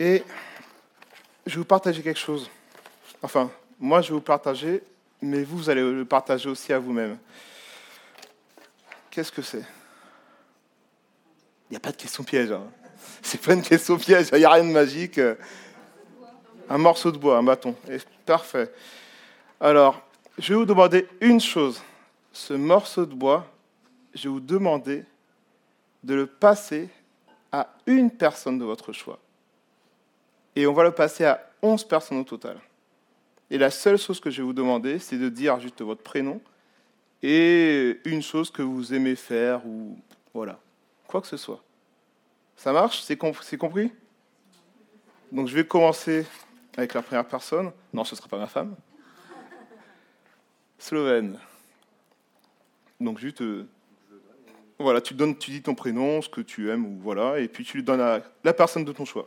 Et je vais vous partager quelque chose. Enfin, moi, je vais vous partager, mais vous, allez le partager aussi à vous-même. Qu'est-ce que c'est? Il n'y a pas de question piège. Hein. C'est pas une question piège, il n'y a rien de magique. Un morceau de bois, un bâton. parfait. Alors, je vais vous demander une chose. Ce morceau de bois, je vais vous demander de le passer à une personne de votre choix. Et on va le passer à 11 personnes au total. Et la seule chose que je vais vous demander, c'est de dire juste votre prénom et une chose que vous aimez faire ou voilà, quoi que ce soit. Ça marche? C'est compris? Donc je vais commencer avec la première personne. Non, ce ne sera pas ma femme. Slovène. Donc juste, euh, voilà, tu donnes, tu dis ton prénom, ce que tu aimes ou voilà, et puis tu lui donnes la personne de ton choix.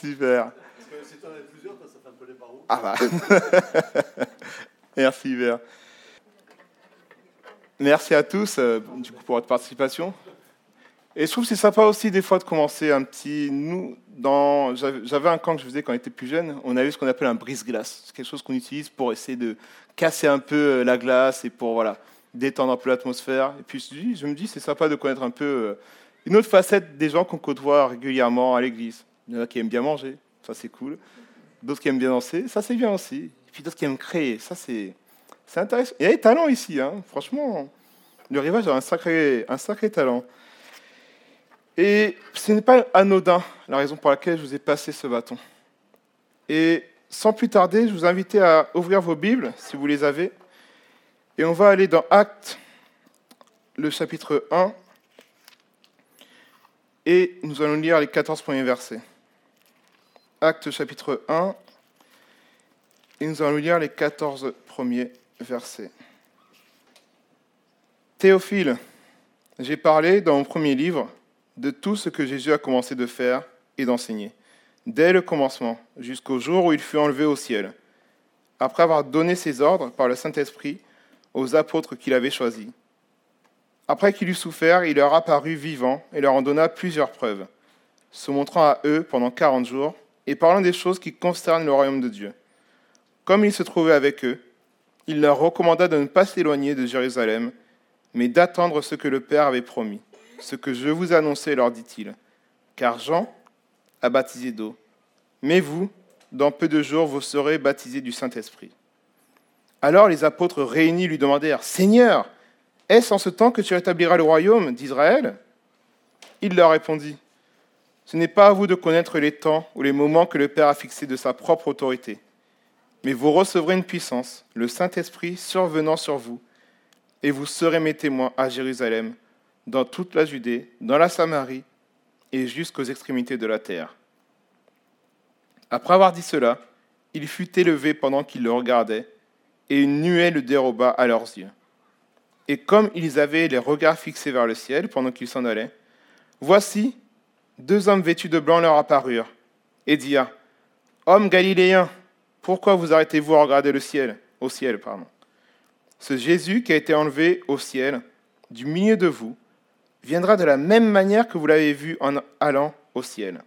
Super. Parce que si tu en as plusieurs, ça fait un peu les barreaux. Ah bah. Merci Hubert. Merci à tous euh, du coup, pour votre participation. Et je trouve que c'est sympa aussi des fois de commencer un petit. Nous, dans, j'avais un camp que je faisais quand on était plus jeune. On avait ce qu'on appelle un brise-glace. C'est quelque chose qu'on utilise pour essayer de casser un peu euh, la glace et pour voilà détendre un peu l'atmosphère. Et puis je me dis, c'est sympa de connaître un peu euh, une autre facette des gens qu'on côtoie régulièrement à l'église. Il y en a qui aiment bien manger, ça c'est cool. D'autres qui aiment bien danser, ça c'est bien aussi. Et puis d'autres qui aiment créer, ça c'est intéressant. Il y a des talents ici, hein. franchement. Le rivage a un sacré, un sacré talent. Et ce n'est pas anodin la raison pour laquelle je vous ai passé ce bâton. Et sans plus tarder, je vous invite à ouvrir vos Bibles, si vous les avez. Et on va aller dans Actes, le chapitre 1. Et nous allons lire les 14 premiers versets. Actes chapitre 1. Et nous allons lire les 14 premiers versets. Théophile, j'ai parlé dans mon premier livre de tout ce que Jésus a commencé de faire et d'enseigner, dès le commencement jusqu'au jour où il fut enlevé au ciel, après avoir donné ses ordres par le Saint-Esprit aux apôtres qu'il avait choisis. Après qu'il eut souffert, il leur apparut vivant et leur en donna plusieurs preuves, se montrant à eux pendant quarante jours et parlant des choses qui concernent le royaume de Dieu. Comme il se trouvait avec eux, il leur recommanda de ne pas s'éloigner de Jérusalem, mais d'attendre ce que le Père avait promis ce que je vous annonçais, leur dit-il, car Jean a baptisé d'eau, mais vous, dans peu de jours, vous serez baptisés du Saint-Esprit. Alors les apôtres réunis lui demandèrent, Seigneur, est-ce en ce temps que tu rétabliras le royaume d'Israël? Il leur répondit, Ce n'est pas à vous de connaître les temps ou les moments que le Père a fixés de sa propre autorité, mais vous recevrez une puissance, le Saint-Esprit survenant sur vous, et vous serez mes témoins à Jérusalem, dans toute la Judée, dans la Samarie et jusqu'aux extrémités de la terre. Après avoir dit cela, il fut élevé pendant qu'ils le regardaient, et une nuée le déroba à leurs yeux. Et comme ils avaient les regards fixés vers le ciel pendant qu'ils s'en allaient, voici, deux hommes vêtus de blanc leur apparurent, et dirent, Hommes galiléens, pourquoi vous arrêtez-vous à regarder le ciel, au ciel, pardon? Ce Jésus qui a été enlevé au ciel, du milieu de vous, viendra de la même manière que vous l'avez vu en allant au ciel.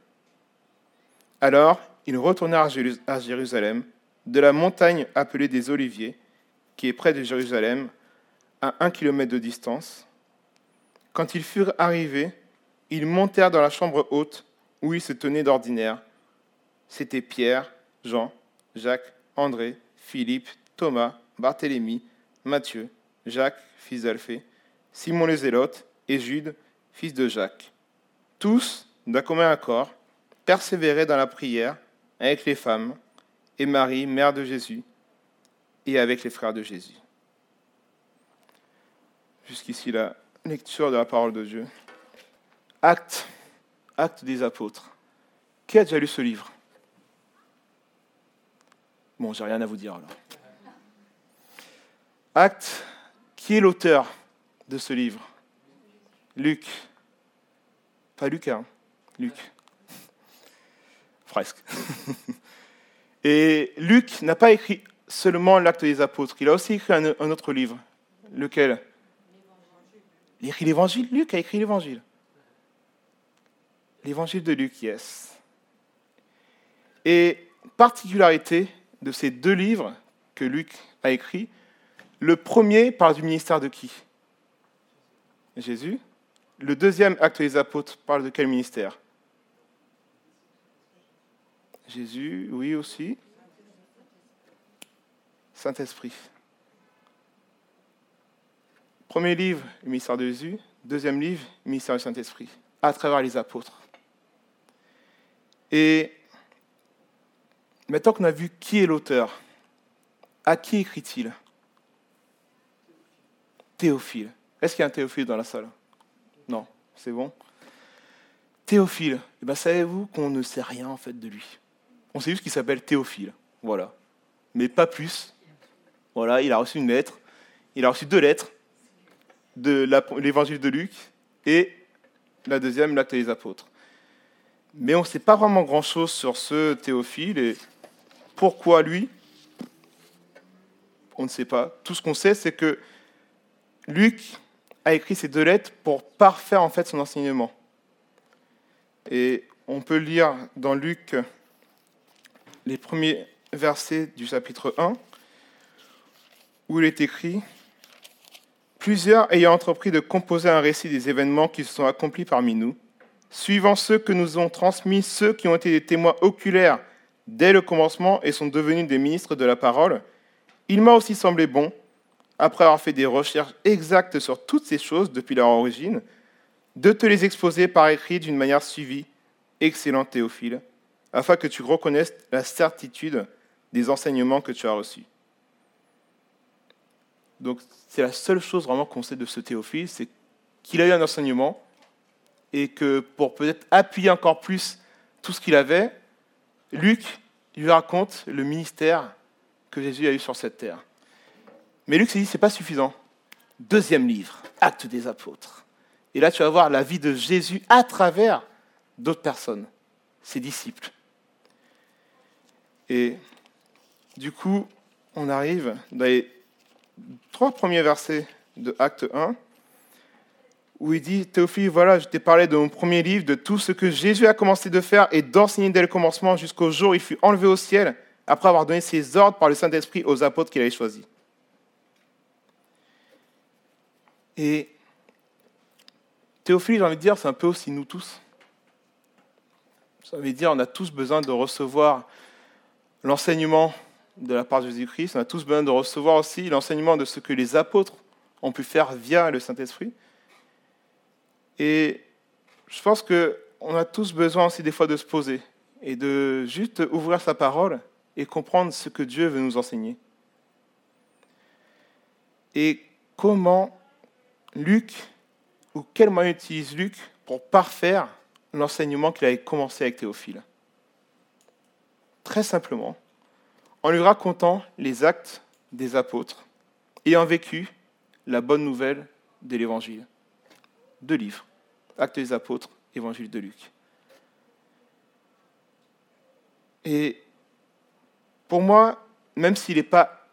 Alors ils retournèrent à Jérusalem, de la montagne appelée des Oliviers, qui est près de Jérusalem, à un kilomètre de distance. Quand ils furent arrivés, ils montèrent dans la chambre haute où ils se tenaient d'ordinaire. C'étaient Pierre, Jean, Jacques, André, Philippe, Thomas, Barthélemy, Matthieu, Jacques, fils d'Alphée, Simon le Zélote, et Jude, fils de Jacques. Tous, d'un commun accord, persévéraient dans la prière avec les femmes et Marie, mère de Jésus, et avec les frères de Jésus. Jusqu'ici la lecture de la parole de Dieu. Acte, acte des apôtres. Qui a déjà lu ce livre? Bon, j'ai rien à vous dire alors. Acte, qui est l'auteur de ce livre? Luc. Pas Lucas, hein. Luc. Presque. Et Luc n'a pas écrit seulement l'acte des apôtres, il a aussi écrit un, autre livre. Lequel? Il a écrit l'évangile Luc a écrit l'évangile. L'évangile de Luc, yes. Et particularité de ces deux livres que Luc a écrits, le premier parle du ministère de qui? Jésus. Le deuxième, Acte des Apôtres, parle de quel ministère? Jésus, oui aussi. Saint-Esprit. Premier livre, le ministère de Jésus. Deuxième livre, le ministère du Saint-Esprit, à travers les apôtres. Et maintenant qu'on a vu qui est l'auteur, à qui écrit-il? Théophile. Est-ce qu'il y a un Théophile dans la salle? Non, c'est bon? Théophile, eh ben, savez-vous qu'on ne sait rien en fait de lui? On sait juste qu'il s'appelle Théophile, voilà. Mais pas plus. Voilà, il a reçu une lettre, il a reçu deux lettres de l'évangile de Luc et la deuxième, l'acte des apôtres. Mais on ne sait pas vraiment grand-chose sur ce Théophile et pourquoi lui On ne sait pas. Tout ce qu'on sait, c'est que Luc a écrit ces deux lettres pour parfaire en fait son enseignement. Et on peut lire dans Luc les premiers versets du chapitre 1, où il est écrit Plusieurs ayant entrepris de composer un récit des événements qui se sont accomplis parmi nous, suivant ceux que nous ont transmis ceux qui ont été des témoins oculaires dès le commencement et sont devenus des ministres de la parole, il m'a aussi semblé bon, après avoir fait des recherches exactes sur toutes ces choses depuis leur origine, de te les exposer par écrit d'une manière suivie, excellent Théophile, afin que tu reconnaisses la certitude des enseignements que tu as reçus. Donc c'est la seule chose vraiment qu'on sait de ce Théophile, c'est qu'il a eu un enseignement et que pour peut-être appuyer encore plus tout ce qu'il avait, Luc lui raconte le ministère que Jésus a eu sur cette terre. Mais Luc s'est dit, ce n'est pas suffisant. Deuxième livre, Acte des apôtres. Et là, tu vas voir la vie de Jésus à travers d'autres personnes, ses disciples. Et du coup, on arrive dans les trois premiers versets de Acte 1, où il dit, Théophile, voilà, je t'ai parlé de mon premier livre, de tout ce que Jésus a commencé de faire et d'enseigner dès le commencement jusqu'au jour où il fut enlevé au ciel, après avoir donné ses ordres par le Saint-Esprit aux apôtres qu'il avait choisis. Et Théophile, j'ai envie de dire, c'est un peu aussi nous tous. Ça veut dire on a tous besoin de recevoir l'enseignement de la part de Jésus-Christ, on a tous besoin de recevoir aussi l'enseignement de ce que les apôtres ont pu faire via le Saint-Esprit. Et je pense qu'on a tous besoin aussi des fois de se poser et de juste ouvrir sa parole et comprendre ce que Dieu veut nous enseigner. Et comment Luc, ou quel moyen utilise Luc pour parfaire l'enseignement qu'il avait commencé avec Théophile? Très simplement, en lui racontant les actes des apôtres, ayant vécu la bonne nouvelle de l'Évangile. Deux livres, Actes des apôtres, Évangile de Luc. Et pour moi, même s'il n'est pas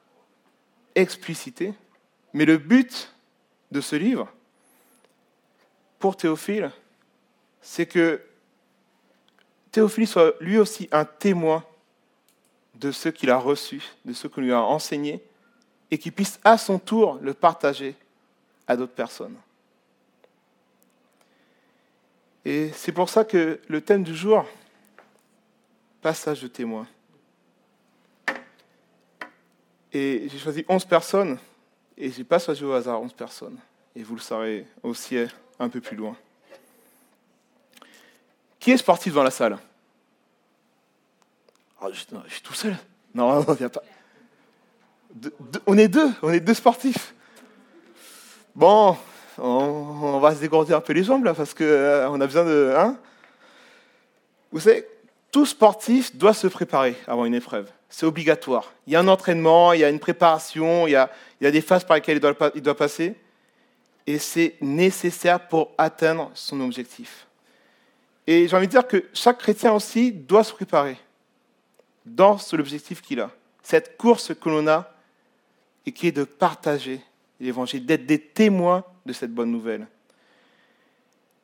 explicité, mais le but de ce livre, pour Théophile, c'est que Théophile soit lui aussi un témoin de ce qu'il a reçu, de ce qu'on lui a enseigné, et qu'il puisse à son tour le partager à d'autres personnes. Et c'est pour ça que le thème du jour, passage de témoin. Et j'ai choisi 11 personnes, et je n'ai pas choisi au hasard 11 personnes. Et vous le saurez aussi un peu plus loin. Qui est sportif dans la salle? Oh, je, suis tout seul. Non, non, viens pas. on est deux, on est deux sportifs. Bon, on, va se dégourdir un peu les jambes là, parce qu'on euh, a besoin de. Hein? Vous savez, tout sportif doit se préparer avant une épreuve. C'est obligatoire. Il y a un entraînement, il y a une préparation, il y a, des phases par lesquelles il doit, il doit passer. Et c'est nécessaire pour atteindre son objectif. Et j'ai envie de dire que chaque chrétien aussi doit se préparer dans l'objectif qu'il a. Cette course que l'on a et qui est de partager l'évangile, d'être des témoins de cette bonne nouvelle.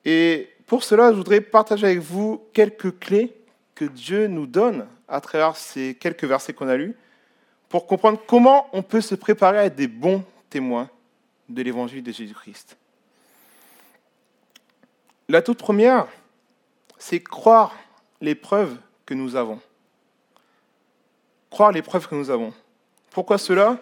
Et pour cela, je voudrais partager avec vous quelques clés que Dieu nous donne à travers ces quelques versets qu'on a lus pour comprendre comment on peut se préparer à être des bons témoins de l'évangile de Jésus-Christ. La toute première, c'est croire les preuves que nous avons. Croire les preuves que nous avons. Pourquoi cela?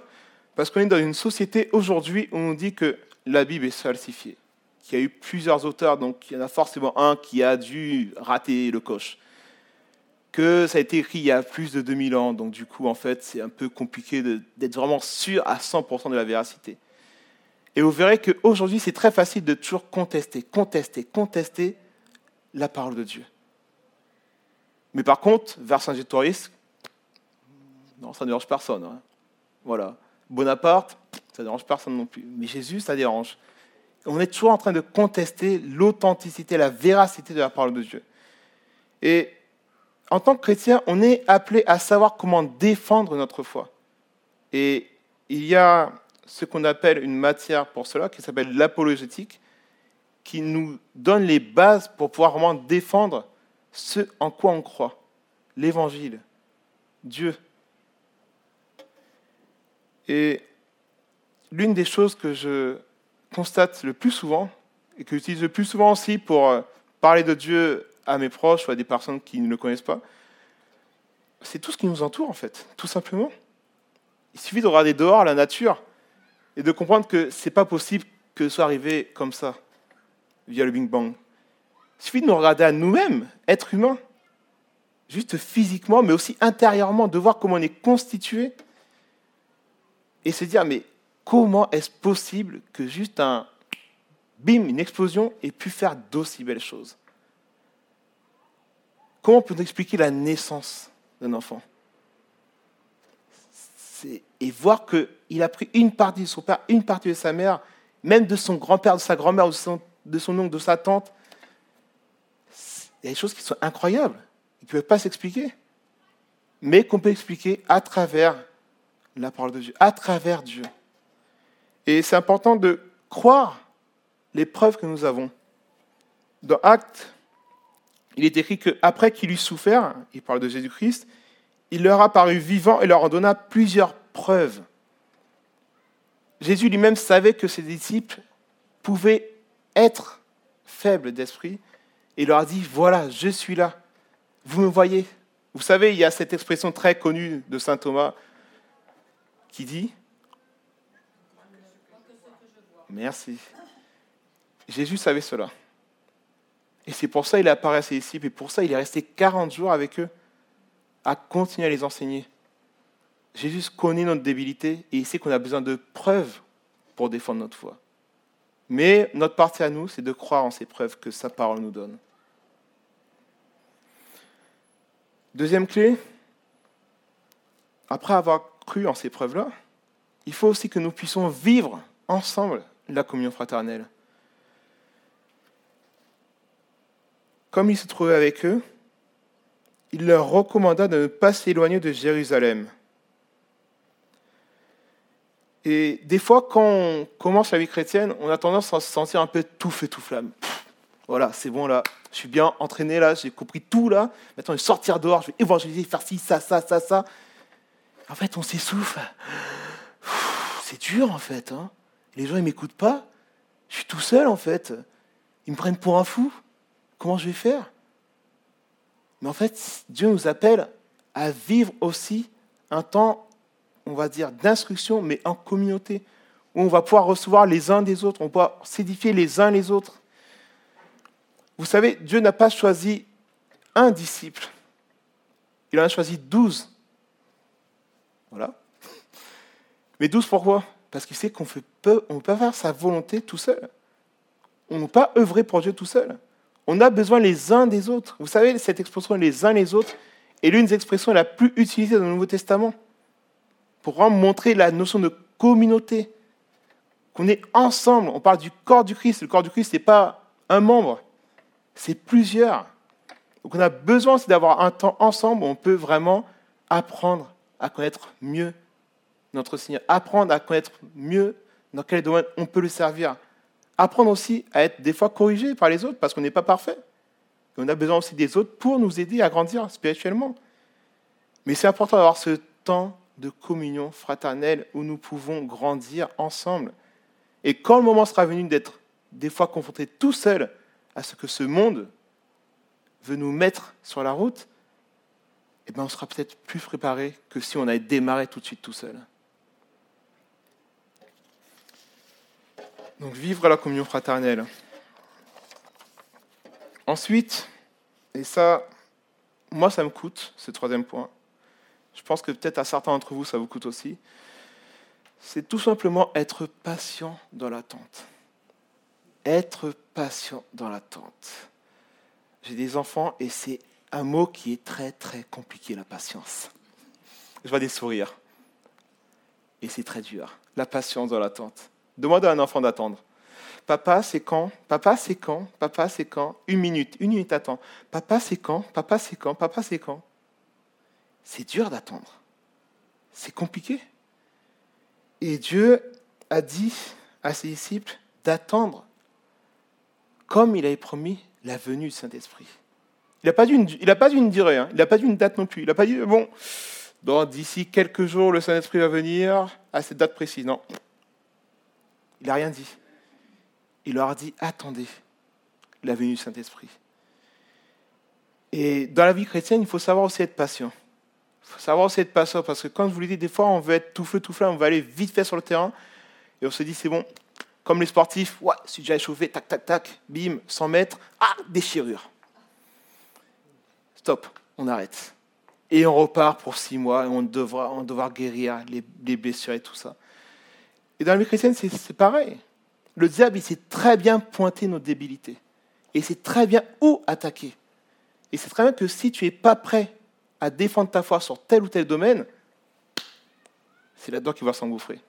Parce qu'on est dans une société aujourd'hui où on dit que la Bible est falsifiée. Qu'il y a eu plusieurs auteurs, donc il y en a forcément un qui a dû rater le coche. Que ça a été écrit il y a plus de 2000 ans, donc du coup, en fait, c'est un peu compliqué d'être vraiment sûr à 100% de la véracité. Et vous verrez qu'aujourd'hui, c'est très facile de toujours contester, contester, contester la parole de Dieu. Mais par contre, vers Saint-Gétoris, non, ça ne dérange personne. Hein. Voilà. Bonaparte, ça dérange personne non plus. Mais Jésus, ça dérange. On est toujours en train de contester l'authenticité, la véracité de la parole de Dieu. Et en tant que chrétien, on est appelé à savoir comment défendre notre foi. Et il y a ce qu'on appelle une matière pour cela, qui s'appelle l'apologétique, qui nous donne les bases pour pouvoir vraiment défendre ce en quoi on croit, l'évangile, Dieu. Et l'une des choses que je constate le plus souvent, et que j'utilise le plus souvent aussi pour euh, parler de Dieu à mes proches ou à des personnes qui ne le connaissent pas, c'est tout ce qui nous entoure en fait, tout simplement. Il suffit de regarder dehors la nature et de comprendre que ce n'est pas possible que ce soit arrivé comme ça, via le Big Bang. Il suffit de nous regarder à nous-mêmes, êtres humains, juste physiquement, mais aussi intérieurement, de voir comment on est constitué, et se dire, mais comment est-ce possible que juste un bim, une explosion, ait pu faire d'aussi belles choses? Comment peut-on expliquer la naissance d'un enfant? Et voir qu'il a pris une partie de son père, une partie de sa mère, même de son grand-père, de sa grand-mère, de de son oncle, de sa tante. Il y a des choses qui sont incroyables, qui ne peuvent pas s'expliquer, mais qu'on peut expliquer à travers la parole de Dieu, à travers Dieu. Et c'est important de croire les preuves que nous avons. Dans Actes, il est écrit qu'après qu'il eut souffert, il parle de Jésus-Christ, il leur a paru vivant et leur en donna plusieurs preuves. Jésus lui-même savait que ses disciples pouvaient être faibles d'esprit et leur a dit, voilà, je suis là, vous me voyez. Vous savez, il y a cette expression très connue de Saint Thomas qui dit, merci. Jésus savait cela. Et c'est pour ça qu'il apparaît à ses disciples et pour ça il est resté 40 jours avec eux à continuer à les enseigner. Jésus connaît notre débilité et il sait qu'on a besoin de preuves pour défendre notre foi. Mais notre partie à nous, c'est de croire en ces preuves que sa parole nous donne. Deuxième clé, après avoir en ces preuves-là, il faut aussi que nous puissions vivre ensemble la communion fraternelle. Comme il se trouvait avec eux, il leur recommanda de ne pas s'éloigner de Jérusalem. Et des fois, quand on commence la vie chrétienne, on a tendance à se sentir un peu tout feu, tout flamme. voilà, c'est bon là, je suis bien entraîné là, j'ai compris tout là. Maintenant, je vais sortir dehors, je vais évangéliser, faire ci, ça, ça, ça, ça. En fait, on s'essouffle. C'est dur en fait. Hein. Les gens, ils m'écoutent pas. Je suis tout seul en fait. Ils me prennent pour un fou. Comment je vais faire? Mais en fait, Dieu nous appelle à vivre aussi un temps, on va dire, d'instruction, mais en communauté, où on va pouvoir recevoir les uns des autres, on va pouvoir s'édifier les uns les autres. Vous savez, Dieu n'a pas choisi un disciple, il en a choisi douze. Voilà. Mais douze pourquoi? Parce qu'il sait qu'on ne peut pas faire sa volonté tout seul. On ne peut pas œuvrer pour Dieu tout seul. On a besoin les uns des autres. Vous savez, cette expression les uns les autres est l'une des expressions la plus utilisée dans le Nouveau Testament pour vraiment montrer la notion de communauté, qu'on est ensemble. On parle du corps du Christ. Le corps du Christ, ce n'est pas un membre, c'est plusieurs. Donc on a besoin d'avoir un temps ensemble où on peut vraiment apprendre à connaître mieux notre Seigneur, apprendre à connaître mieux dans quel domaine on peut le servir, apprendre aussi à être des fois corrigé par les autres parce qu'on n'est pas parfait. Et on a besoin aussi des autres pour nous aider à grandir spirituellement. Mais c'est important d'avoir ce temps de communion fraternelle où nous pouvons grandir ensemble. Et quand le moment sera venu d'être des fois confrontés tout seuls à ce que ce monde veut nous mettre sur la route, eh bien on sera peut-être plus préparé que si on avait démarré tout de suite tout seul. Donc vivre la communion fraternelle. Ensuite, et ça, moi ça me coûte, ce troisième point, je pense que peut-être à certains d'entre vous ça vous coûte aussi, c'est tout simplement être patient dans l'attente. Être patient dans l'attente. J'ai des enfants et c'est un mot qui est très très compliqué, la patience. Je vois des sourires. Et c'est très dur. La patience dans l'attente. Demande à un enfant d'attendre. Papa, c'est quand? Papa, c'est quand? Papa, c'est quand? Une minute, une minute attends. Papa, c'est quand? Papa, c'est quand? Papa, c'est quand? C'est dur d'attendre. C'est compliqué. Et Dieu a dit à ses disciples d'attendre comme il avait promis la venue du Saint-Esprit. Il n'a pas dû une durée, hein. il n'a pas une date non plus. Il n'a pas dit, bon, d'ici quelques jours, le Saint-Esprit va venir à cette date précise. Non. Il n'a rien dit. Il leur a dit, attendez la venue du Saint-Esprit. Et dans la vie chrétienne, il faut savoir aussi être patient. Il faut savoir aussi être patient parce que, comme je vous l'ai dit, des fois, on veut être tout feu, tout flamme, on veut aller vite fait sur le terrain et on se dit, c'est bon, comme les sportifs, ouais, si déjà échauffé, tac, tac, tac, bim, 100 mètres, ah, déchirure. Stop, on arrête. Et on repart pour six mois et on devra, on devra guérir les, les blessures et tout ça. Et dans la vie chrétienne, c'est pareil. Le diable, il sait très bien pointer nos débilités. Et il sait très bien où attaquer. Et c'est très bien que si tu n'es pas prêt à défendre ta foi sur tel ou tel domaine, c'est là-dedans qu'il va s'engouffrer.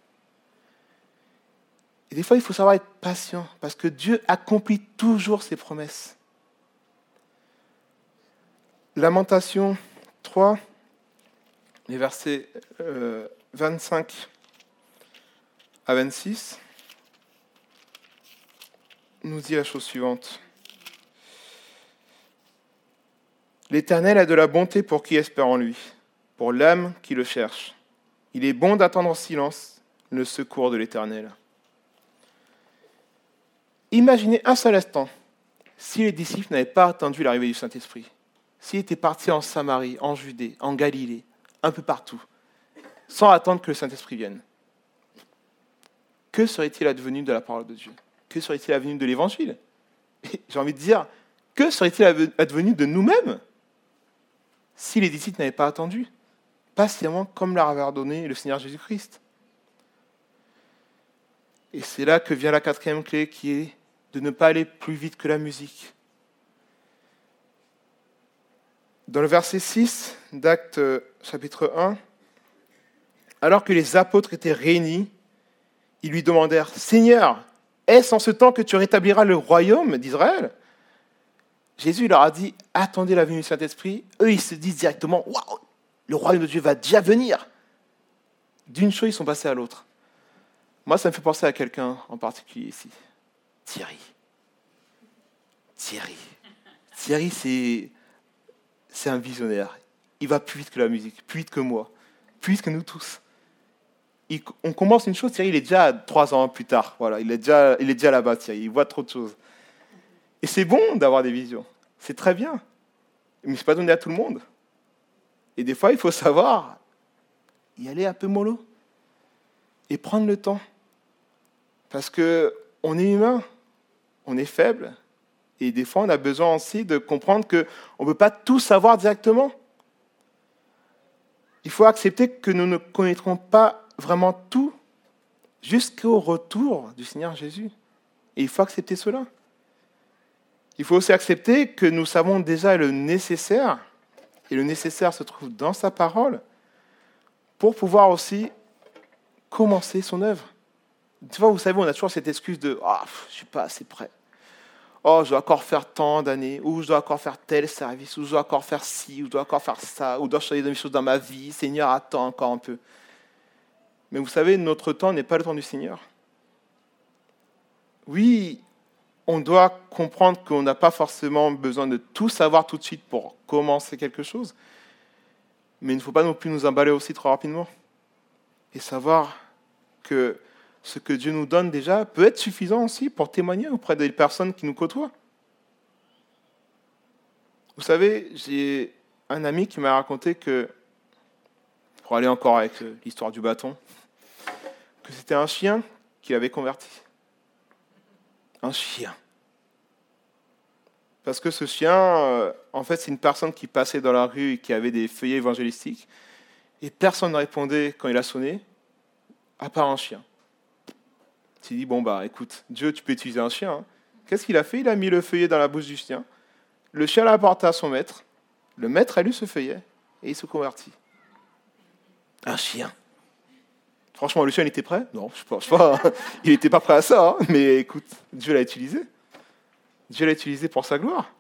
Et des fois, il faut savoir être patient, parce que Dieu accomplit toujours ses promesses. Lamentation 3, les versets 25 euh, à 26, nous dit la chose suivante. L'Éternel a de la bonté pour qui espère en lui, pour l'âme qui le cherche. Il est bon d'attendre en silence le secours de l'Éternel. Imaginez un seul instant si les disciples n'avaient pas attendu l'arrivée du Saint-Esprit, s'ils étaient partis en Samarie, en Judée, en Galilée, un peu partout, sans attendre que le Saint-Esprit vienne. Que serait-il advenu de la parole de Dieu? Que serait-il advenu de l'Évangile? J'ai envie de dire, que serait-il advenu de nous-mêmes? Si les disciples n'avaient pas attendu Patiemment, comme leur avait ordonné le Seigneur Jésus-Christ. Et c'est là que vient la quatrième clé qui est de ne pas aller plus vite que la musique. Dans le verset 6 d'Acte euh, chapitre 1, alors que les apôtres étaient réunis, ils lui demandèrent, Seigneur, est-ce en ce temps que tu rétabliras le royaume d'Israël? Jésus leur a dit, attendez la venue du Saint-Esprit. Eux, ils se disent directement, waouh, le royaume de Dieu va déjà venir. D'une chose, ils sont passés à l'autre. Moi, ça me fait penser à quelqu'un en particulier ici. Thierry. Thierry. Thierry, c'est, c'est un visionnaire. Il va plus vite que la musique, plus vite que moi, plus vite que nous tous. on commence une chose, Thierry, il est déjà trois ans plus tard. Voilà, il est déjà, il est déjà là-bas, Thierry. Il voit trop de choses. Et c'est bon d'avoir des visions. C'est très bien. Mais ce n'est pas donné à tout le monde. Et des fois, il faut savoir y aller un peu mollo. Et prendre le temps. Parce qu'on est humain. On est faible. Et des fois, on a besoin aussi de comprendre qu'on ne peut pas tout savoir directement. Il faut accepter que nous ne connaîtrons pas vraiment tout jusqu'au retour du Seigneur Jésus. Et il faut accepter cela. Il faut aussi accepter que nous savons déjà le nécessaire, et le nécessaire se trouve dans sa parole, pour pouvoir aussi commencer son œuvre. Tu vois, vous savez, on a toujours cette excuse de Ah, je ne suis pas assez prêt. Oh, je dois encore faire tant d'années, ou je dois encore faire tel service, ou je dois encore faire ci, ou je dois encore faire ça, ou je dois changer de choses dans ma vie. Seigneur, attends encore un peu. Mais vous savez, notre temps n'est pas le temps du Seigneur. oui, on doit comprendre qu'on n'a pas forcément besoin de tout savoir tout de suite pour commencer quelque chose, mais il ne faut pas non plus nous emballer aussi trop rapidement et savoir que ce que Dieu nous donne déjà peut être suffisant aussi pour témoigner auprès des personnes qui nous côtoient. Vous savez, j'ai un ami qui m'a raconté que, pour aller encore avec l'histoire du bâton, que c'était un chien qui l'avait converti. Un chien. Parce que ce chien, euh, en fait, c'est une personne qui passait dans la rue et qui avait des feuillets évangélistiques. Et personne ne répondait quand il a sonné, à part un chien. S'est dit, bon, bah écoute, Dieu, tu peux utiliser un chien. Hein. Qu'est-ce qu'il a fait? Il a mis le feuillet dans la bouche du chien. Le chien l'a apporté à son maître. Le maître a lu ce feuillet et il se convertit. Un chien. Franchement, le chien, il était prêt? Non, je ne sais pas. Il n'était pas prêt à ça. Hein. Mais écoute, Dieu l'a utilisé. Dieu l'a utilisé pour sa gloire.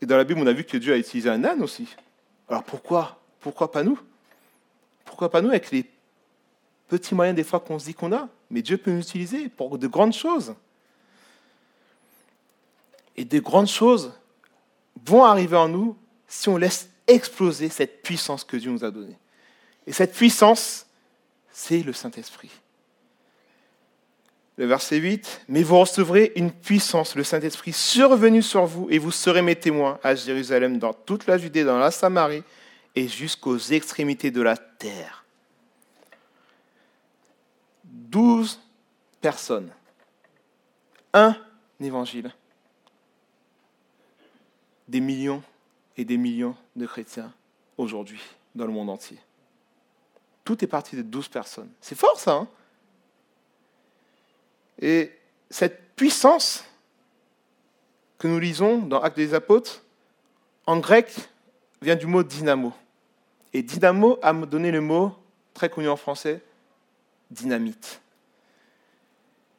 Et dans la Bible, on a vu que Dieu a utilisé un âne aussi. Alors pourquoi? Pourquoi pas nous? Pourquoi pas nous avec les petits moyens des fois qu'on se dit qu'on a Mais Dieu peut nous utiliser pour de grandes choses. Et de grandes choses vont arriver en nous si on laisse exploser cette puissance que Dieu nous a donnée. Et cette puissance, c'est le Saint-Esprit. Le verset 8, mais vous recevrez une puissance, le Saint-Esprit survenu sur vous, et vous serez mes témoins à Jérusalem, dans toute la Judée, dans la Samarie, et jusqu'aux extrémités de la terre. Douze personnes, un évangile, des millions et des millions de chrétiens aujourd'hui dans le monde entier. Tout est parti de douze personnes. C'est fort ça, hein? Et cette puissance que nous lisons dans Actes des Apôtres, en grec, vient du mot dynamo. Et dynamo a donné le mot, très connu en français, dynamite.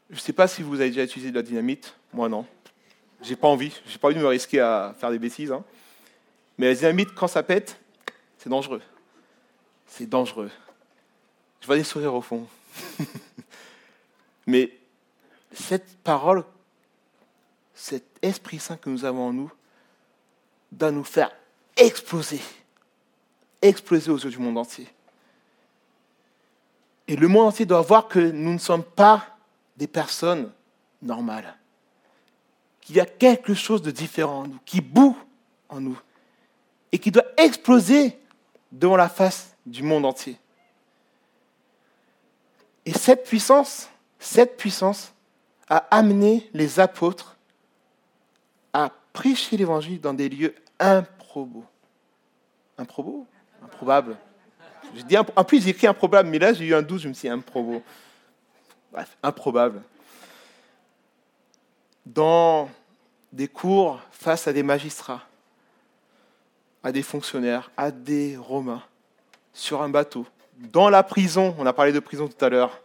Je ne sais pas si vous avez déjà utilisé de la dynamite, moi non. J'ai pas envie, j'ai pas envie de me risquer à faire des bêtises. Hein. Mais la dynamite, quand ça pète, c'est dangereux. C'est dangereux. Je vois des sourires au fond. Mais cette parole, cet Esprit Saint que nous avons en nous, doit nous faire exploser. Exploser aux yeux du monde entier. Et le monde entier doit voir que nous ne sommes pas des personnes normales. Qu'il y a quelque chose de différent en nous, qui boue en nous, et qui doit exploser devant la face du monde entier. Et cette puissance, cette puissance a amené les apôtres à prêcher l'évangile dans des lieux improbables. Improbables? Improbable. Je dis, en plus, j'ai écrit improbable, mais là, j'ai eu un doute, je me suis dit improbable. Bref, improbable. Dans des cours face à des magistrats, à des fonctionnaires, à des Romains, sur un bateau, dans la prison, on a parlé de prison tout à l'heure,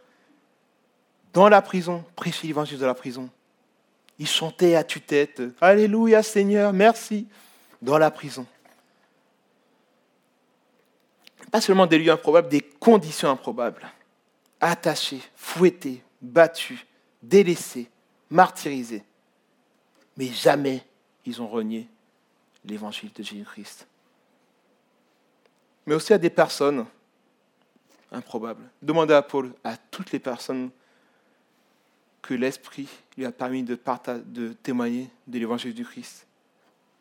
dans la prison, prêcher l'évangile de la prison. Ils chantaient à tue-tête, Alléluia Seigneur, merci, dans la prison. Pas seulement des lieux improbables, des conditions improbables. Attachés, fouettés, battus, délaissés, martyrisés. Mais jamais ils ont renié l'évangile de Jésus-Christ. Mais aussi à des personnes improbable. Demandez à Paul, à toutes les personnes que l'Esprit lui a permis de, de témoigner de l'évangile du Christ.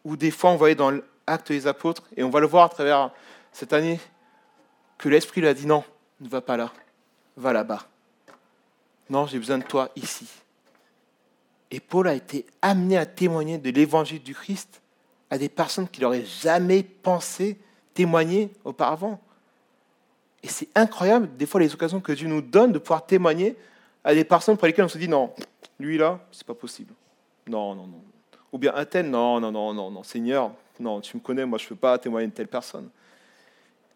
Ou des fois, on voyait dans l'acte des apôtres, et on va le voir à travers cette année, que l'Esprit lui a dit non, ne va pas là, va là-bas. Non, j'ai besoin de toi ici. Et Paul a été amené à témoigner de l'évangile du Christ à des personnes qui n'auraient jamais pensé témoigner auparavant. Et c'est incroyable, des fois, les occasions que Dieu nous donne de pouvoir témoigner à des personnes pour lesquelles on se dit non, lui là, c'est pas possible. Non, non, non. Ou bien un tel, non, non, non, non, non, Seigneur, non, tu me connais, moi je ne peux pas témoigner de telle personne.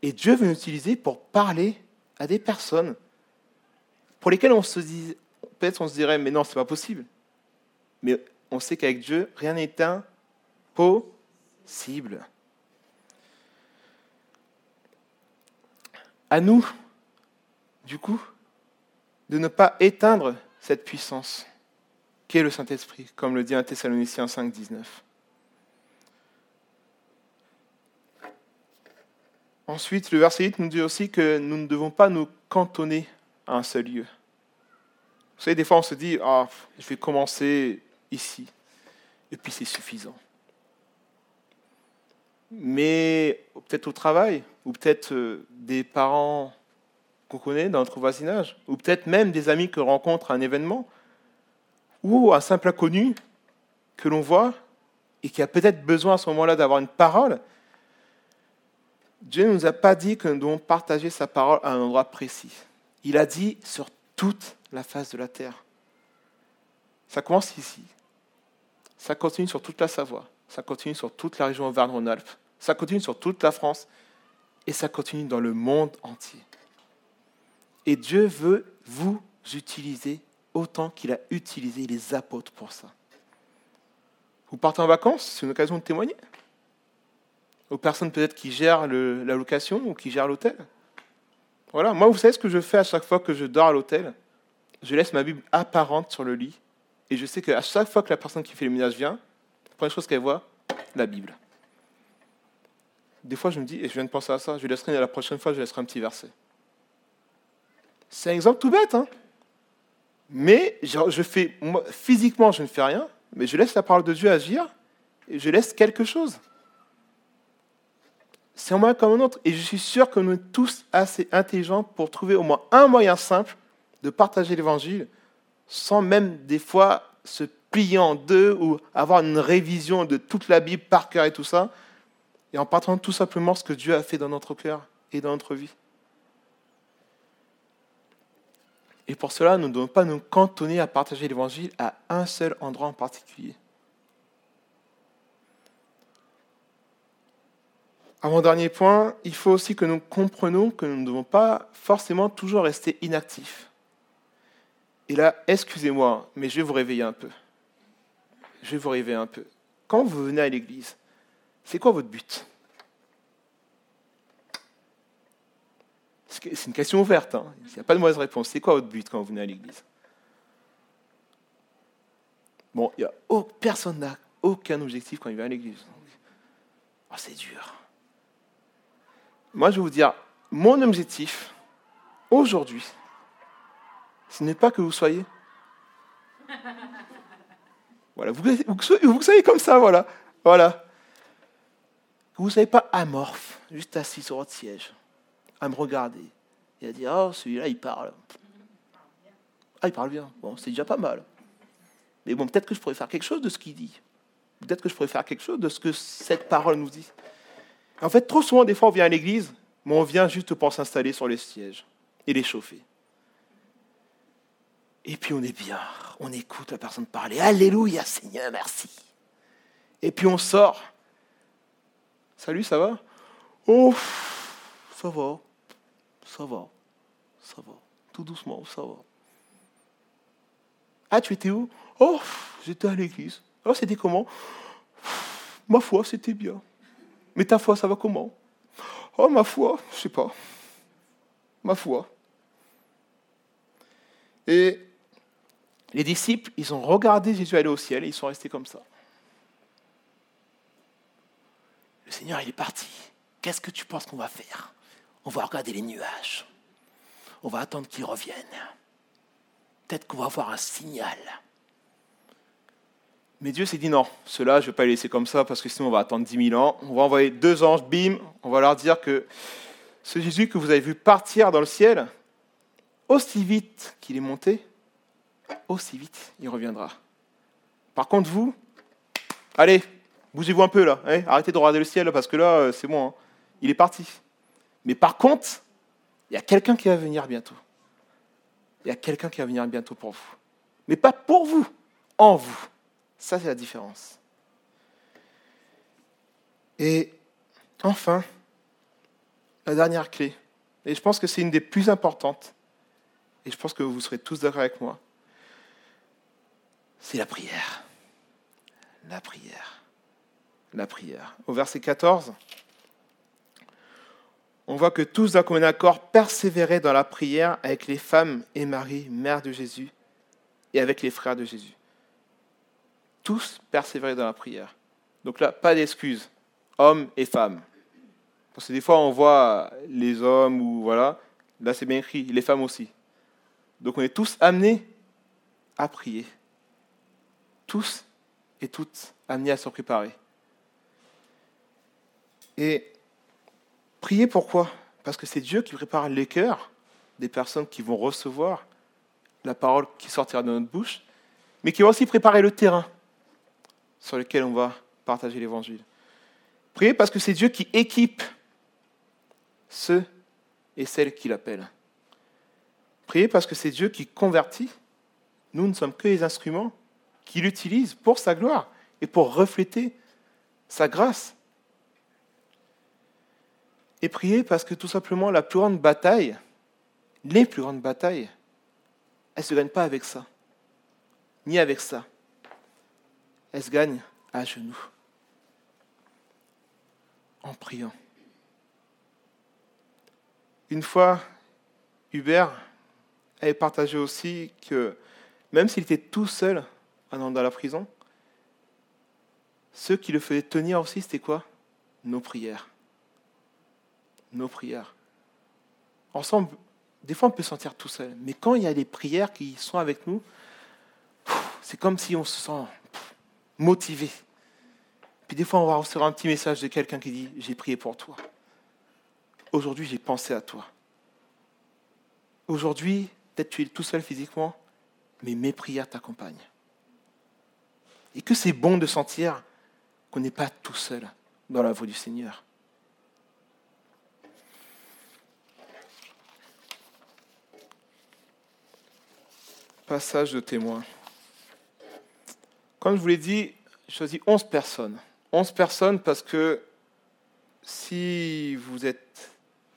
Et Dieu veut nous utiliser pour parler à des personnes pour lesquelles on se dit, peut-être on se dirait, mais non, c'est pas possible. Mais on sait qu'avec Dieu, rien n'est impossible. À nous, du coup, de ne pas éteindre cette puissance qu'est le Saint-Esprit, comme le dit un Thessaloniciens 5, 19. Ensuite, le verset 8 nous dit aussi que nous ne devons pas nous cantonner à un seul lieu. Vous savez, des fois on se dit, ah, je vais commencer ici, et puis c'est suffisant. Mais peut-être au travail, ou peut-être euh, des parents qu'on connaît dans notre voisinage, ou peut-être même des amis que rencontre à un événement, ou un simple inconnu que l'on voit et qui a peut-être besoin à ce moment-là d'avoir une parole, Dieu ne nous a pas dit que nous devons partager sa parole à un endroit précis. Il a dit sur toute la face de la terre. Ça commence ici. Ça continue sur toute la Savoie. Ça continue sur toute la région Auvergne-Rhône-Alpes. Ça continue sur toute la France. Et ça continue dans le monde entier. Et Dieu veut vous utiliser autant qu'il a utilisé les apôtres pour ça. Vous partez en vacances, c'est une occasion de témoigner? Aux personnes peut-être qui gèrent la location ou qui gèrent l'hôtel. Voilà, moi vous savez ce que je fais à chaque fois que je dors à l'hôtel? Je laisse ma Bible apparente sur le lit et je sais qu'à chaque fois que la personne qui fait le ménage vient, la première chose qu'elle voit, la Bible. Des fois je me dis, et je viens de penser à ça, je laisserai la prochaine fois, je laisserai un petit verset. C'est un exemple tout bête, hein mais je fais, physiquement, je ne fais rien, mais je laisse la parole de Dieu agir et je laisse quelque chose. C'est un moyen comme un autre. Et je suis sûr que nous sommes tous assez intelligents pour trouver au moins un moyen simple de partager l'évangile sans même des fois se plier en deux ou avoir une révision de toute la Bible par cœur et tout ça, et en partant tout simplement ce que Dieu a fait dans notre cœur et dans notre vie. Et pour cela, nous ne devons pas nous cantonner à partager l'évangile à un seul endroit en particulier. Avant-dernier point, il faut aussi que nous comprenions que nous ne devons pas forcément toujours rester inactifs. Et là, excusez-moi, mais je vais vous réveiller un peu. Je vais vous réveiller un peu. Quand vous venez à l'église, c'est quoi votre but? C'est une question ouverte. Hein. Il n'y a pas de mauvaise réponse. C'est quoi votre but quand vous venez à l'église? Bon, il a, personne n'a aucun objectif quand il vient à l'église. Oh, c'est dur. Moi, je vais vous dire, mon objectif, aujourd'hui, ce n'est pas que vous soyez. Voilà, vous, vous, vous soyez comme ça, voilà. Voilà. Que vous ne soyez pas amorphe, juste assis sur votre siège à me regarder et à dire Oh, celui-là, il parle. Ah, il parle bien. Bon, c'est déjà pas mal. Mais bon, peut-être que je pourrais faire quelque chose de ce qu'il dit. Peut-être que je pourrais faire quelque chose de ce que cette parole nous dit. En fait, trop souvent, des fois, on vient à l'église, mais on vient juste pour s'installer sur les sièges et les chauffer. Et puis on est bien, on écoute la personne parler. Alléluia, Seigneur, merci. Et puis on sort. Salut, ça va? Oh, ça va ça va, ça va, tout doucement, ça va. Ah, tu étais où? Oh, j'étais à l'église. Alors, c'était comment? Ma foi, c'était bien. Mais ta foi, ça va comment? Oh, ma foi, je sais pas. Ma foi. Et les disciples, ils ont regardé Jésus aller au ciel et ils sont restés comme ça. Le Seigneur, il est parti. Qu'est-ce que tu penses qu'on va faire? On va regarder les nuages. On va attendre qu'ils reviennent. Peut-être qu'on va avoir un signal. Mais Dieu s'est dit non, cela, je ne vais pas les laisser comme ça parce que sinon on va attendre dix mille ans. On va envoyer deux anges, bim, on va leur dire que ce Jésus que vous avez vu partir dans le ciel, aussi vite qu'il est monté, aussi vite il reviendra. Par contre, vous, allez, bougez-vous un peu là, hein. arrêtez de regarder le ciel parce que là, euh, c'est bon, hein. il est parti. Mais par contre, il y a quelqu'un qui va venir bientôt. Il y a quelqu'un qui va venir bientôt pour vous. Mais pas pour vous, en vous. Ça, c'est la différence. Et enfin, la dernière clé, et je pense que c'est une des plus importantes, et je pense que vous serez tous d'accord avec moi, c'est la prière. La prière. La prière. Au verset 14, on voit que tous d'un commun accord persévéraient dans la prière avec les femmes et Marie, mère de Jésus, et avec les frères de Jésus. Tous persévérer dans la prière. Donc là, pas d'excuses, hommes et femmes. Parce que des fois, on voit les hommes ou voilà, là c'est bien écrit, les femmes aussi. Donc on est tous amenés à prier. Tous et toutes amenés à se préparer. Et prier pourquoi? Parce que c'est Dieu qui prépare les cœurs des personnes qui vont recevoir la parole qui sortira de notre bouche, mais qui va aussi préparer le terrain sur lequel on va partager l'évangile. Priez parce que c'est Dieu qui équipe ceux et celles qui l'appellent. Priez parce que c'est Dieu qui convertit. Nous ne sommes que les instruments qu'il utilise pour sa gloire et pour refléter sa grâce. Et priez parce que tout simplement la plus grande bataille, les plus grandes batailles, elles ne se gagnent pas avec ça, ni avec ça. Elles se gagnent à genoux, en priant. Une fois, Hubert avait partagé aussi que même s'il était tout seul dans la prison, ce qui le faisait tenir aussi, c'était quoi? Nos prières. Nos prières. Ensemble, des fois on peut se sentir tout seul, mais quand il y a des prières qui sont avec nous, c'est comme si on se sent motivé. Puis des fois on va recevoir un petit message de quelqu'un qui dit J'ai prié pour toi. Aujourd'hui j'ai pensé à toi. Aujourd'hui, peut-être tu es tout seul physiquement, mais mes prières t'accompagnent. Et que c'est bon de sentir qu'on n'est pas tout seul dans la voie du Seigneur. Passage de témoin. Comme je vous l'ai dit, j'ai choisi 11 personnes. 11 personnes parce que si vous êtes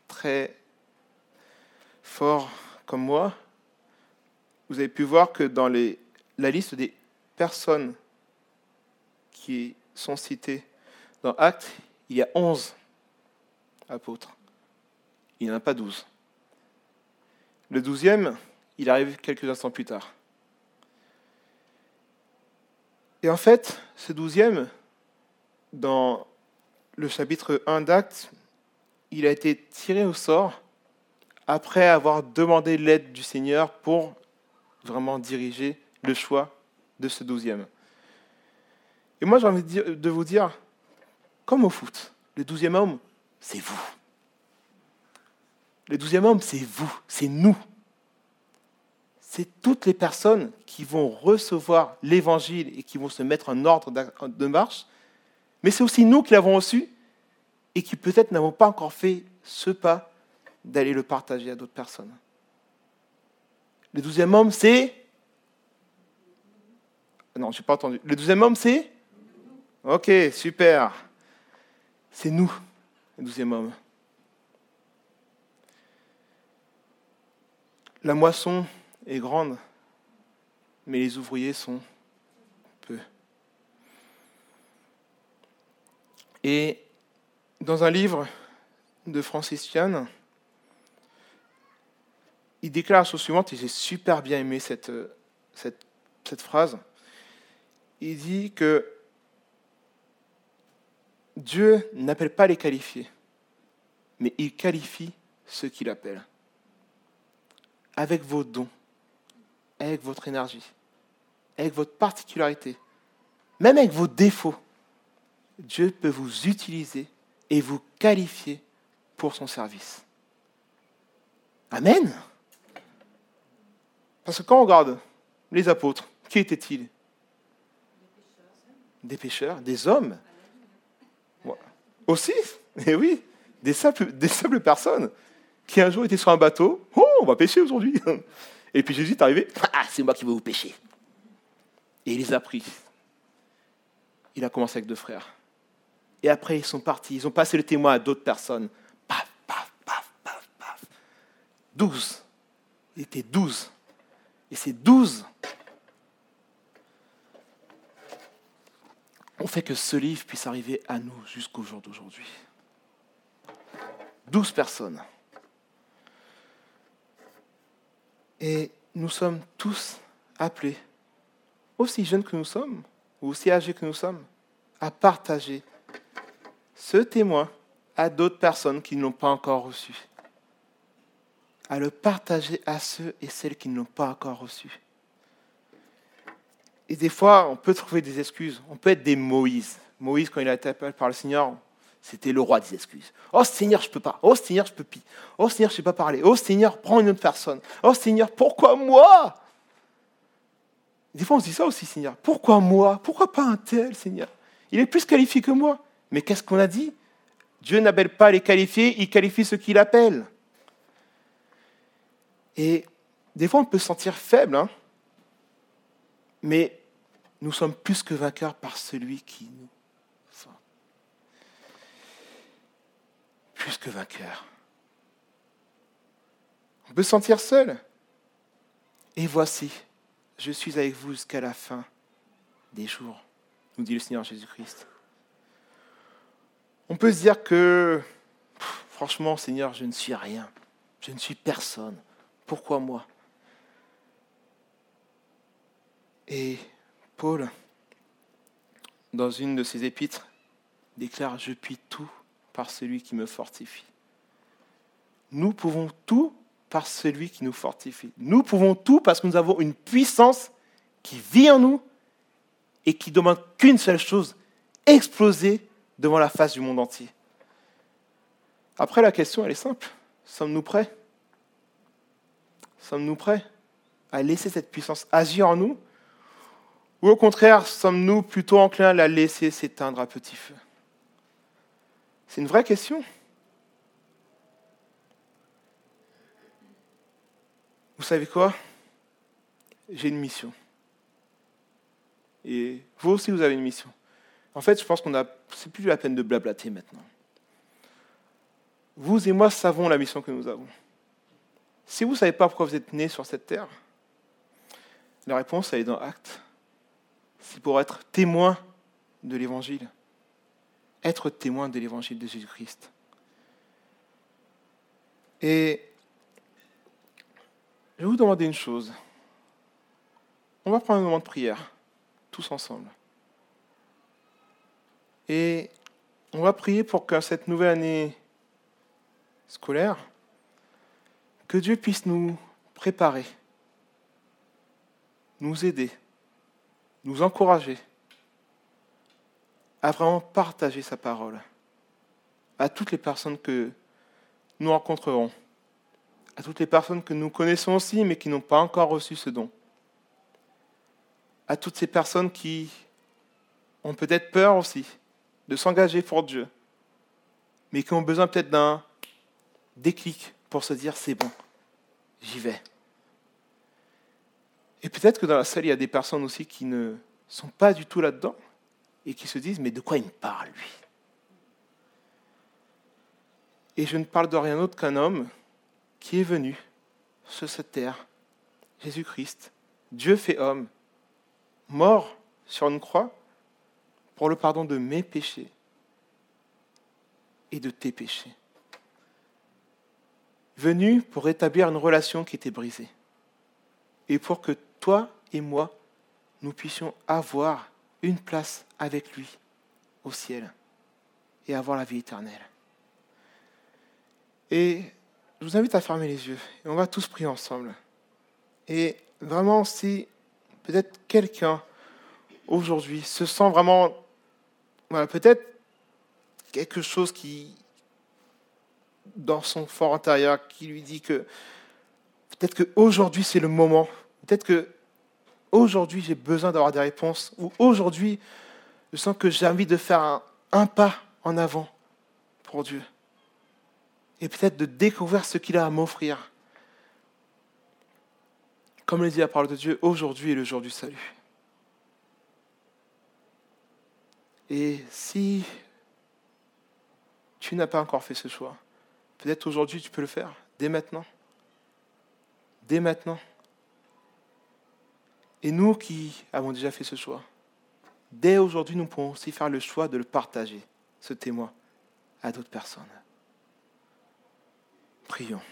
très fort comme moi, vous avez pu voir que dans la liste des personnes qui sont citées dans Actes, il y a 11 apôtres. Il n'y en a pas 12. Le douzième, il arrive quelques instants plus tard. Et en fait, ce douzième, dans le chapitre 1 d'Actes, il a été tiré au sort après avoir demandé l'aide du Seigneur pour vraiment diriger le choix de ce douzième. Et moi, j'ai envie de vous dire, comme au foot, le douzième homme, c'est vous. Le douzième homme, c'est vous, c'est nous. C'est toutes les personnes qui vont recevoir l'évangile et qui vont se mettre en ordre de marche, mais c'est aussi nous qui l'avons reçu et qui peut-être n'avons pas encore fait ce pas d'aller le partager à d'autres personnes. Le douzième homme, c'est... Non, je n'ai pas entendu. Le douzième homme, c'est... Ok, super. C'est nous, le douzième homme. La moisson est grande, mais les ouvriers sont peu. Et dans un livre de Francis Chan, il déclare la chose suivante, et j'ai super bien aimé cette, cette, cette phrase. Il dit que Dieu n'appelle pas les qualifiés, mais il qualifie ceux qu'il appelle. Avec vos dons, avec votre énergie, avec votre particularité, même avec vos défauts, Dieu peut vous utiliser et vous qualifier pour son service. Amen. Parce que quand on regarde les apôtres, qui étaient-ils? Des pêcheurs, des hommes. Aussi, eh oui, des simples, des simples personnes qui un jour étaient sur un bateau. Oh, on va pêcher aujourd'hui. Et puis Jésus est arrivé. Ah, c'est moi qui vais vous pêcher. Et il les a pris. Il a commencé avec deux frères. Et après, ils sont partis. Ils ont passé le témoin à d'autres personnes. Paf, paf, paf, paf, paf. Douze. Il était douze. Et ces douze ont fait que ce livre puisse arriver à nous jusqu'au jour d'aujourd'hui. Douze personnes. Et nous sommes tous appelés, aussi jeunes que nous sommes, ou aussi âgés que nous sommes, à partager ce témoin à d'autres personnes qui ne l'ont pas encore reçu. À le partager à ceux et celles qui ne l'ont pas encore reçu. Et des fois, on peut trouver des excuses. On peut être des Moïse. Moïse, quand il a été appelé par le Seigneur, c'était le roi des excuses. Oh Seigneur, je peux pas. Oh Seigneur, je peux plus. Oh Seigneur, je ne sais pas parler. Oh Seigneur, prends une autre personne. Oh Seigneur, pourquoi moi? Des fois, on se dit ça aussi, Seigneur. Pourquoi moi? Pourquoi pas un tel, Seigneur? Il est plus qualifié que moi. Mais qu'est-ce qu'on a dit? Dieu n'appelle pas les qualifiés, il qualifie ceux qu'il appelle. Et des fois, on peut se sentir faible, hein mais nous sommes plus que vainqueurs par celui qui nous Plus que vainqueurs. On peut se sentir seul. Et voici, je suis avec vous jusqu'à la fin des jours, nous dit le Seigneur Jésus-Christ. On peut se dire que, franchement, Seigneur, je ne suis rien. Je ne suis personne. Pourquoi moi? Et Paul, dans une de ses épîtres, déclare, je puis tout par celui qui me fortifie. Nous pouvons tout par celui qui nous fortifie. Nous pouvons tout parce que nous avons une puissance qui vit en nous et qui demande qu'une seule chose, exploser devant la face du monde entier. Après, la question, elle est simple. Sommes-nous prêts? Sommes-nous prêts à laisser cette puissance agir en nous? Ou au contraire, sommes-nous plutôt enclins à la laisser s'éteindre à petit feu? C'est une vraie question. Vous savez quoi? J'ai une mission. Et vous aussi, vous avez une mission. En fait, je pense qu'on a, c'est plus la peine de blablater maintenant. Vous et moi savons la mission que nous avons. Si vous ne savez pas pourquoi vous êtes né sur cette terre, la réponse, elle est dans Acte. C'est pour être témoin de l'Évangile. Être témoin de l'Évangile de Jésus-Christ. Et je vais vous demander une chose. On va prendre un moment de prière, tous ensemble. Et on va prier pour que cette nouvelle année scolaire, que Dieu puisse nous préparer, nous aider, nous encourager à vraiment partager sa parole à toutes les personnes que nous rencontrerons, à toutes les personnes que nous connaissons aussi mais qui n'ont pas encore reçu ce don, à toutes ces personnes qui ont peut-être peur aussi de s'engager pour Dieu, mais qui ont besoin peut-être d'un déclic pour se dire c'est bon, j'y vais. Et peut-être que dans la salle, il y a des personnes aussi qui ne sont pas du tout là-dedans et qui se disent mais de quoi il me parle lui? Et je ne parle de rien d'autre qu'un homme qui est venu sur cette terre, Jésus-Christ, Dieu fait homme, mort sur une croix pour le pardon de mes péchés et de tes péchés. Venu pour rétablir une relation qui était brisée. Et pour que toi et moi, nous puissions avoir une place avec lui au ciel et avoir la vie éternelle. Et je vous invite à fermer les yeux et on va tous prier ensemble. Et vraiment, si peut-être quelqu'un aujourd'hui se sent vraiment voilà, peut-être quelque chose qui, dans son fort intérieur, qui lui dit que peut-être qu'aujourd'hui c'est le moment, peut-être que aujourd'hui j'ai besoin d'avoir des réponses, ou aujourd'hui je sens que j'ai envie de faire un, pas en avant pour Dieu, et peut-être de découvrir ce qu'il a à m'offrir. Comme le dit la parole de Dieu, aujourd'hui est le jour du salut. Et si tu n'as pas encore fait ce choix, peut-être aujourd'hui tu peux le faire, dès maintenant. Dès maintenant. Et nous qui avons déjà fait ce choix, dès aujourd'hui nous pouvons aussi faire le choix de le partager, ce témoin, à d'autres personnes. Prions.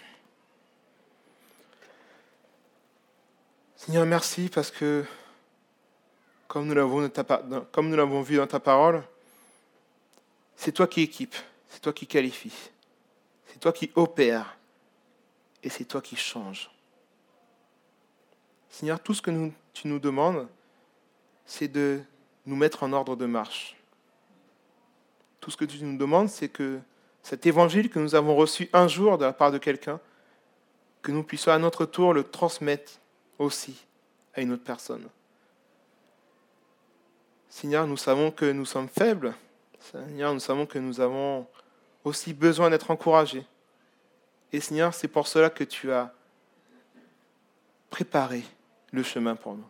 Seigneur, merci parce que comme nous l'avons vu dans ta parole, c'est toi qui équipe, c'est toi qui qualifie, c'est toi qui opère et c'est toi qui change. Seigneur, tout ce que tu nous demandes, c'est de nous mettre en ordre de marche. Tout ce que tu nous demandes, c'est que cet évangile que nous avons reçu un jour de la part de quelqu'un, que nous puissions à notre tour le transmettre aussi à une autre personne. Seigneur, nous savons que nous sommes faibles. Seigneur, nous savons que nous avons aussi besoin d'être encouragés. Et Seigneur, c'est pour cela que tu as préparé le chemin pour nous.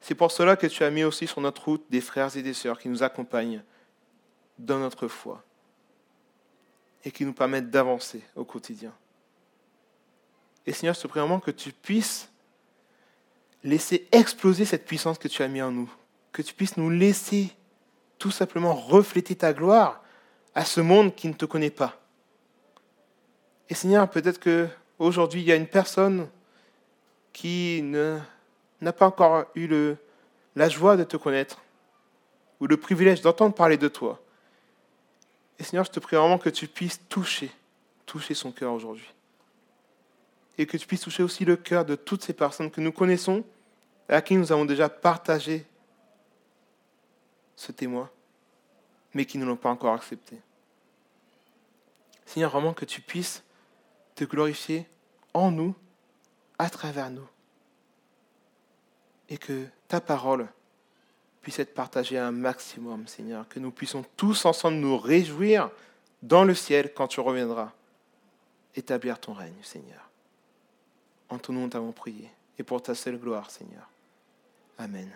C'est pour cela que tu as mis aussi sur notre route des frères et des sœurs qui nous accompagnent dans notre foi et qui nous permettent d'avancer au quotidien. Et Seigneur, je te prie vraiment que tu puisses laisser exploser cette puissance que tu as mis en nous, que tu puisses nous laisser tout simplement refléter ta gloire à ce monde qui ne te connaît pas. Et Seigneur, peut-être que aujourd'hui il y a une personne qui n'a pas encore eu la joie de te connaître ou le privilège d'entendre parler de toi. Et Seigneur, je te prie vraiment que tu puisses toucher, toucher son cœur aujourd'hui. Et que tu puisses toucher aussi le cœur de toutes ces personnes que nous connaissons à qui nous avons déjà partagé ce témoin, mais qui ne l'ont pas encore accepté. Seigneur, vraiment que tu puisses te glorifier en nous à travers nous. Et que ta parole puisse être partagée à un maximum, Seigneur. Que nous puissions tous ensemble nous réjouir dans le ciel quand tu reviendras. Établir ton règne, Seigneur. En ton nom, nous t'avons prié. Et pour ta seule gloire, Seigneur. Amen.